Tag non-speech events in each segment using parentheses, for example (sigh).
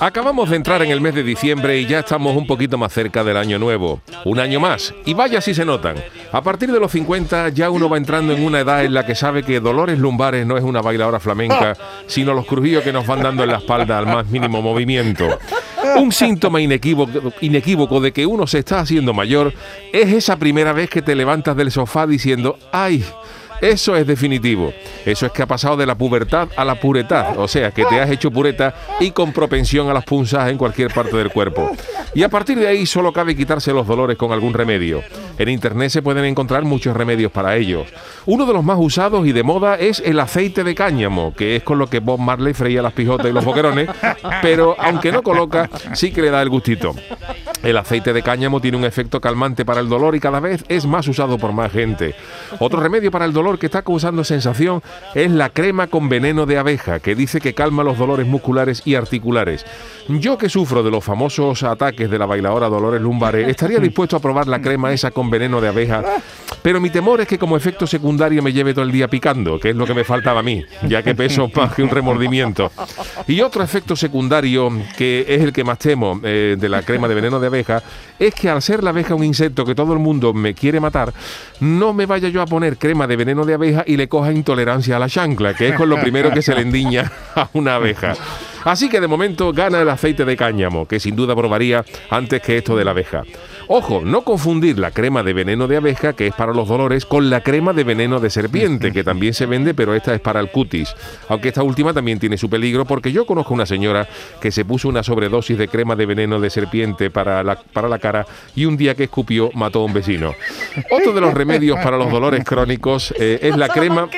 Acabamos de entrar en el mes de diciembre y ya estamos un poquito más cerca del año nuevo. Un año más. Y vaya si se notan. A partir de los 50 ya uno va entrando en una edad en la que sabe que Dolores Lumbares no es una bailadora flamenca, sino los crujidos que nos van dando en la espalda al más mínimo movimiento. Un síntoma inequívoco, inequívoco de que uno se está haciendo mayor es esa primera vez que te levantas del sofá diciendo, ¡ay! Eso es definitivo. Eso es que ha pasado de la pubertad a la puretad. O sea, que te has hecho pureta y con propensión a las punzas en cualquier parte del cuerpo. Y a partir de ahí solo cabe quitarse los dolores con algún remedio. En internet se pueden encontrar muchos remedios para ellos. Uno de los más usados y de moda es el aceite de cáñamo, que es con lo que Bob Marley freía las pijotas y los boquerones, pero aunque no coloca, sí que le da el gustito. El aceite de cáñamo tiene un efecto calmante para el dolor y cada vez es más usado por más gente. Otro remedio para el dolor que está causando sensación es la crema con veneno de abeja, que dice que calma los dolores musculares y articulares. Yo que sufro de los famosos ataques de la bailadora Dolores Lumbares, estaría dispuesto a probar la crema esa con veneno de abeja, pero mi temor es que como efecto secundario me lleve todo el día picando, que es lo que me faltaba a mí, ya que peso (laughs) más que un remordimiento. Y otro efecto secundario, que es el que más temo eh, de la crema de veneno de abeja, es que al ser la abeja un insecto que todo el mundo me quiere matar, no me vaya yo a poner crema de veneno de abeja y le coja intolerancia a la chancla, que es con lo primero que se le endiña (laughs) a una abeja. Así que de momento gana el aceite de cáñamo, que sin duda probaría antes que esto de la abeja. Ojo, no confundir la crema de veneno de abeja, que es para los dolores, con la crema de veneno de serpiente, que también se vende, pero esta es para el cutis. Aunque esta última también tiene su peligro, porque yo conozco una señora que se puso una sobredosis de crema de veneno de serpiente para la, para la cara y un día que escupió mató a un vecino. Otro de los remedios para los dolores crónicos eh, es la crema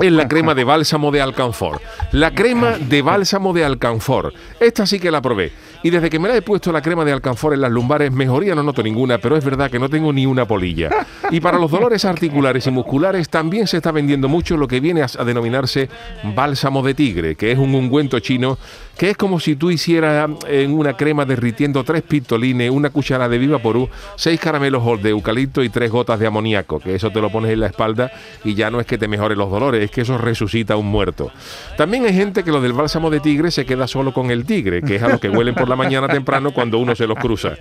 es la crema de bálsamo de alcanfor. La crema de bálsamo de alcanfor. Esta sí que la probé. Y desde que me la he puesto la crema de alcanfor en las lumbares, mejoría no noto ninguna, pero es verdad que no tengo ni una polilla. Y para los dolores articulares y musculares también se está vendiendo mucho lo que viene a, denominarse bálsamo de tigre, que es un ungüento chino que es como si tú hicieras en una crema derritiendo tres pistolines, una cuchara de viva porú, seis caramelos de eucalipto y tres gotas de amoníaco, que eso te lo pones en la espalda y ya no es que te mejore los dolores, es que eso resucita a un muerto. También hay gente que lo del bálsamo de tigre se queda solo con el tigre, que es a lo que huelen por la mañana temprano cuando uno se los cruza.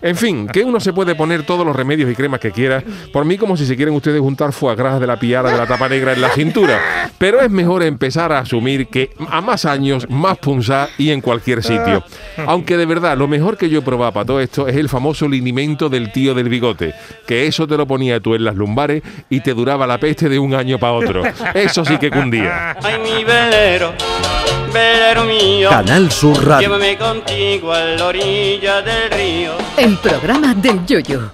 En fin, que uno se puede poner todos los remedios y cremas que quiera, por mí como si se quieren ustedes juntar foie gras de la piara de la tapa negra en la cintura, pero es mejor empezar a asumir que a más años, más punzar y en cualquier sitio. Aunque de verdad, lo mejor que yo he para todo esto es el famoso linimento del tío del bigote, que eso te lo ponía tú en las lumbares y te duraba la peste de un año para otro. Eso sí que cundía. Ay, mi velero, velero mío, Canal Sur Radio. llévame contigo a la orilla del río. El programa del Yoyo.